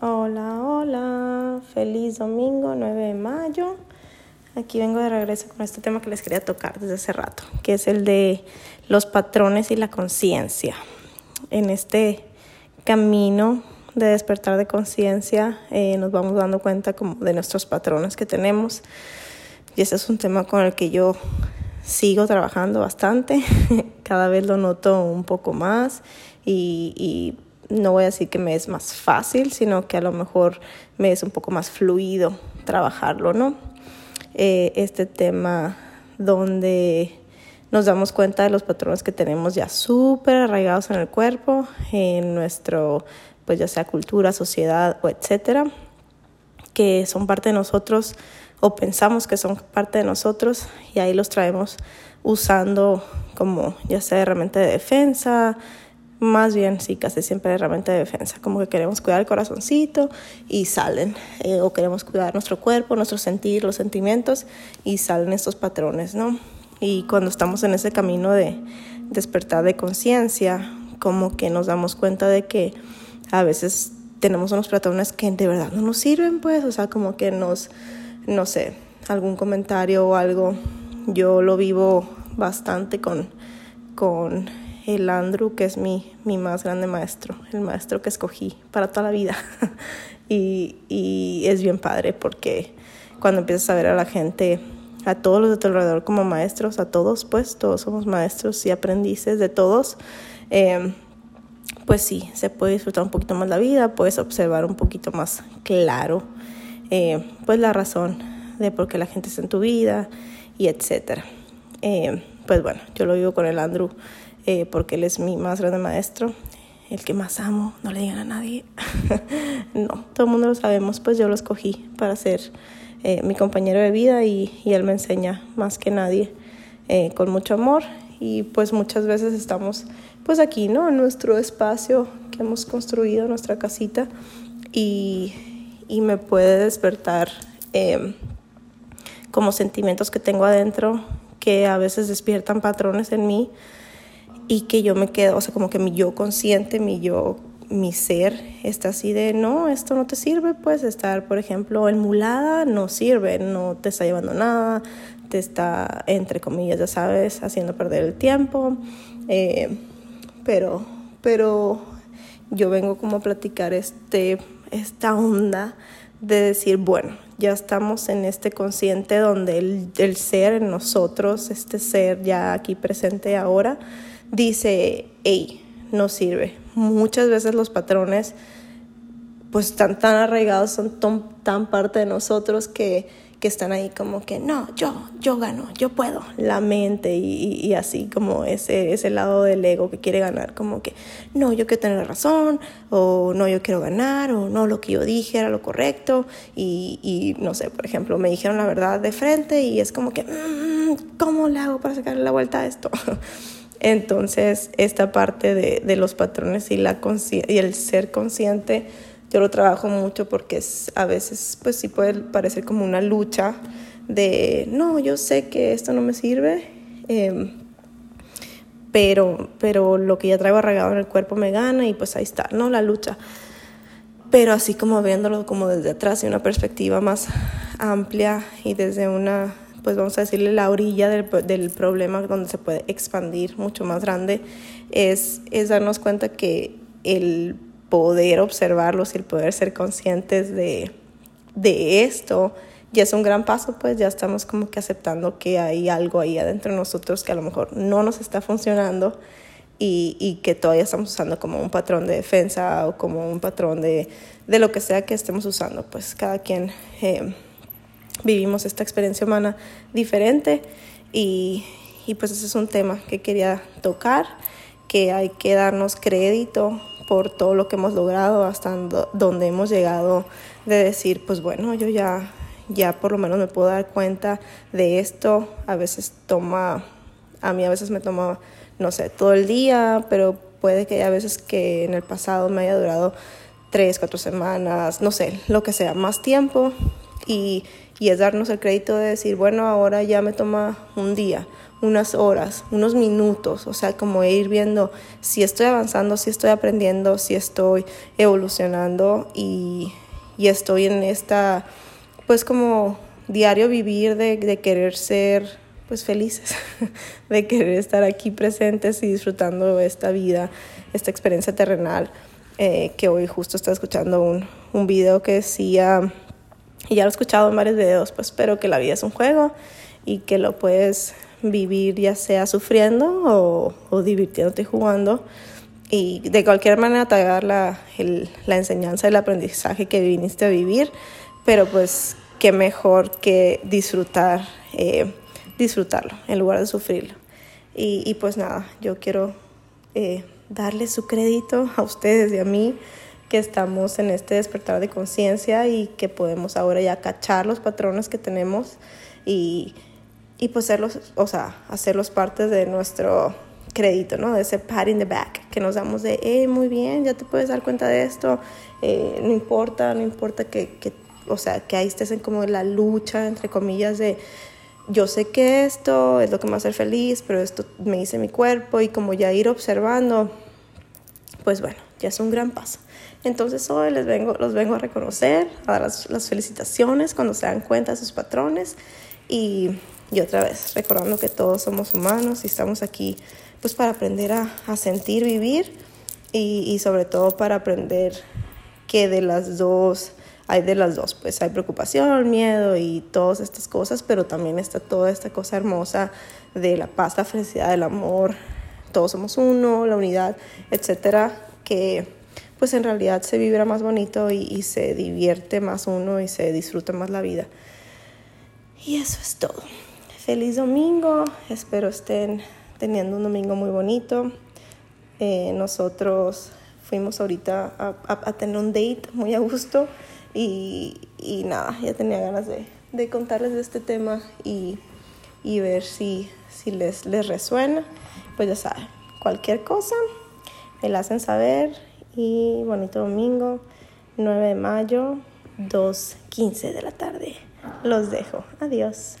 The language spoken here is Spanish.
Hola, hola, feliz domingo 9 de mayo. Aquí vengo de regreso con este tema que les quería tocar desde hace rato, que es el de los patrones y la conciencia. En este camino de despertar de conciencia eh, nos vamos dando cuenta como de nuestros patrones que tenemos y ese es un tema con el que yo sigo trabajando bastante, cada vez lo noto un poco más y, y no voy a decir que me es más fácil, sino que a lo mejor me es un poco más fluido trabajarlo, ¿no? Eh, este tema donde nos damos cuenta de los patrones que tenemos ya súper arraigados en el cuerpo, en nuestro, pues ya sea cultura, sociedad o etcétera, que son parte de nosotros o pensamos que son parte de nosotros y ahí los traemos usando como ya sea herramienta de defensa, más bien, sí, casi siempre herramienta de defensa, como que queremos cuidar el corazoncito y salen, eh, o queremos cuidar nuestro cuerpo, nuestro sentir, los sentimientos y salen estos patrones, ¿no? Y cuando estamos en ese camino de despertar de conciencia, como que nos damos cuenta de que a veces tenemos unos patrones que de verdad no nos sirven, pues, o sea, como que nos, no sé, algún comentario o algo, yo lo vivo bastante con, con el Andrew, que es mi, mi más grande maestro, el maestro que escogí para toda la vida. y, y es bien padre porque cuando empiezas a ver a la gente, a todos los de tu alrededor como maestros, a todos, pues todos somos maestros y aprendices de todos, eh, pues sí, se puede disfrutar un poquito más la vida, puedes observar un poquito más claro, eh, pues la razón de por qué la gente está en tu vida y etcétera. Eh, pues bueno, yo lo vivo con el Andrew eh, porque él es mi más grande maestro, el que más amo, no le digan a nadie. no, todo el mundo lo sabemos, pues yo lo escogí para ser eh, mi compañero de vida y, y, él me enseña más que nadie eh, con mucho amor y pues muchas veces estamos pues aquí, ¿no? En nuestro espacio que hemos construido, nuestra casita y, y me puede despertar eh, como sentimientos que tengo adentro que a veces despiertan patrones en mí y que yo me quedo, o sea, como que mi yo consciente, mi yo, mi ser está así de, no, esto no te sirve, pues estar, por ejemplo, emulada no sirve, no te está llevando nada, te está, entre comillas, ya sabes, haciendo perder el tiempo, eh, pero, pero yo vengo como a platicar este, esta onda de decir, bueno, ya estamos en este consciente donde el, el ser en nosotros, este ser ya aquí presente ahora, dice, hey, no sirve. Muchas veces los patrones pues están tan arraigados, son tan, tan parte de nosotros que, que, están ahí como que, no, yo, yo gano, yo puedo, la mente y, y, así como ese, ese lado del ego que quiere ganar, como que, no, yo quiero tener razón, o no, yo quiero ganar, o no, lo que yo dije era lo correcto, y, y no sé, por ejemplo, me dijeron la verdad de frente y es como que, mmm, ¿cómo le hago para sacarle la vuelta a esto? Entonces, esta parte de, de los patrones y, la y el ser consciente, yo lo trabajo mucho porque a veces, pues sí puede parecer como una lucha de, no, yo sé que esto no me sirve, eh, pero, pero lo que ya traigo arraigado en el cuerpo me gana y pues ahí está, ¿no? La lucha. Pero así como viéndolo como desde atrás y una perspectiva más amplia y desde una pues vamos a decirle la orilla del, del, problema donde se puede expandir mucho más grande, es, es darnos cuenta que el poder observarlos y el poder ser conscientes de, de esto ya es un gran paso, pues ya estamos como que aceptando que hay algo ahí adentro de nosotros que a lo mejor no nos está funcionando y, y que todavía estamos usando como un patrón de defensa o como un patrón de, de lo que sea que estemos usando, pues cada quien... Eh, vivimos esta experiencia humana diferente y, y, pues ese es un tema que quería tocar, que hay que darnos crédito por todo lo que hemos logrado hasta donde hemos llegado de decir, pues bueno, yo ya, ya por lo menos me puedo dar cuenta de esto, a veces toma, a mí a veces me toma, no sé, todo el día, pero puede que haya veces que en el pasado me haya durado tres, cuatro semanas, no sé, lo que sea, más tiempo. Y, y es darnos el crédito de decir, bueno, ahora ya me toma un día, unas horas, unos minutos, o sea, como ir viendo si estoy avanzando, si estoy aprendiendo, si estoy evolucionando y, y estoy en esta, pues como diario vivir de, de querer ser pues felices, de querer estar aquí presentes y disfrutando esta vida, esta experiencia terrenal, eh, que hoy justo estaba escuchando un, un video que decía, y ya lo he escuchado en varios videos, pues espero que la vida es un juego y que lo puedes vivir ya sea sufriendo o, o divirtiéndote jugando. Y de cualquier manera te la, la enseñanza, el aprendizaje que viniste a vivir, pero pues qué mejor que disfrutar, eh, disfrutarlo en lugar de sufrirlo. Y, y pues nada, yo quiero eh, darle su crédito a ustedes y a mí que estamos en este despertar de conciencia y que podemos ahora ya cachar los patrones que tenemos y y pues hacerlos, o sea, hacerlos parte de nuestro crédito, ¿no? De ese pat in the back que nos damos de, eh, muy bien, ya te puedes dar cuenta de esto, eh, no importa, no importa que, que, o sea, que ahí estés en como la lucha, entre comillas, de yo sé que esto es lo que me hacer feliz, pero esto me dice mi cuerpo y como ya ir observando, pues bueno, ya es un gran paso. Entonces hoy les vengo, los vengo a reconocer, a dar las, las felicitaciones cuando se dan cuenta de sus patrones y y otra vez, recordando que todos somos humanos y estamos aquí pues para aprender a, a sentir, vivir y, y, sobre todo para aprender que de las dos, hay de las dos, pues hay preocupación, miedo y todas estas cosas, pero también está toda esta cosa hermosa de la paz, la felicidad, el amor, todos somos uno, la unidad, etcétera, que pues en realidad se vibra más bonito y, se divierte más uno y se disfruta más la vida. Y eso es todo. Feliz domingo, espero estén teniendo un domingo muy bonito. Eh, nosotros fuimos ahorita a, a, a, tener un date muy a gusto y, y nada, ya tenía ganas de, de, contarles de este tema y, y ver si, si les, les resuena. Pues ya saben, cualquier cosa me la hacen saber y bonito domingo, 9 de mayo, 2.15 de la tarde. Los dejo. Adiós.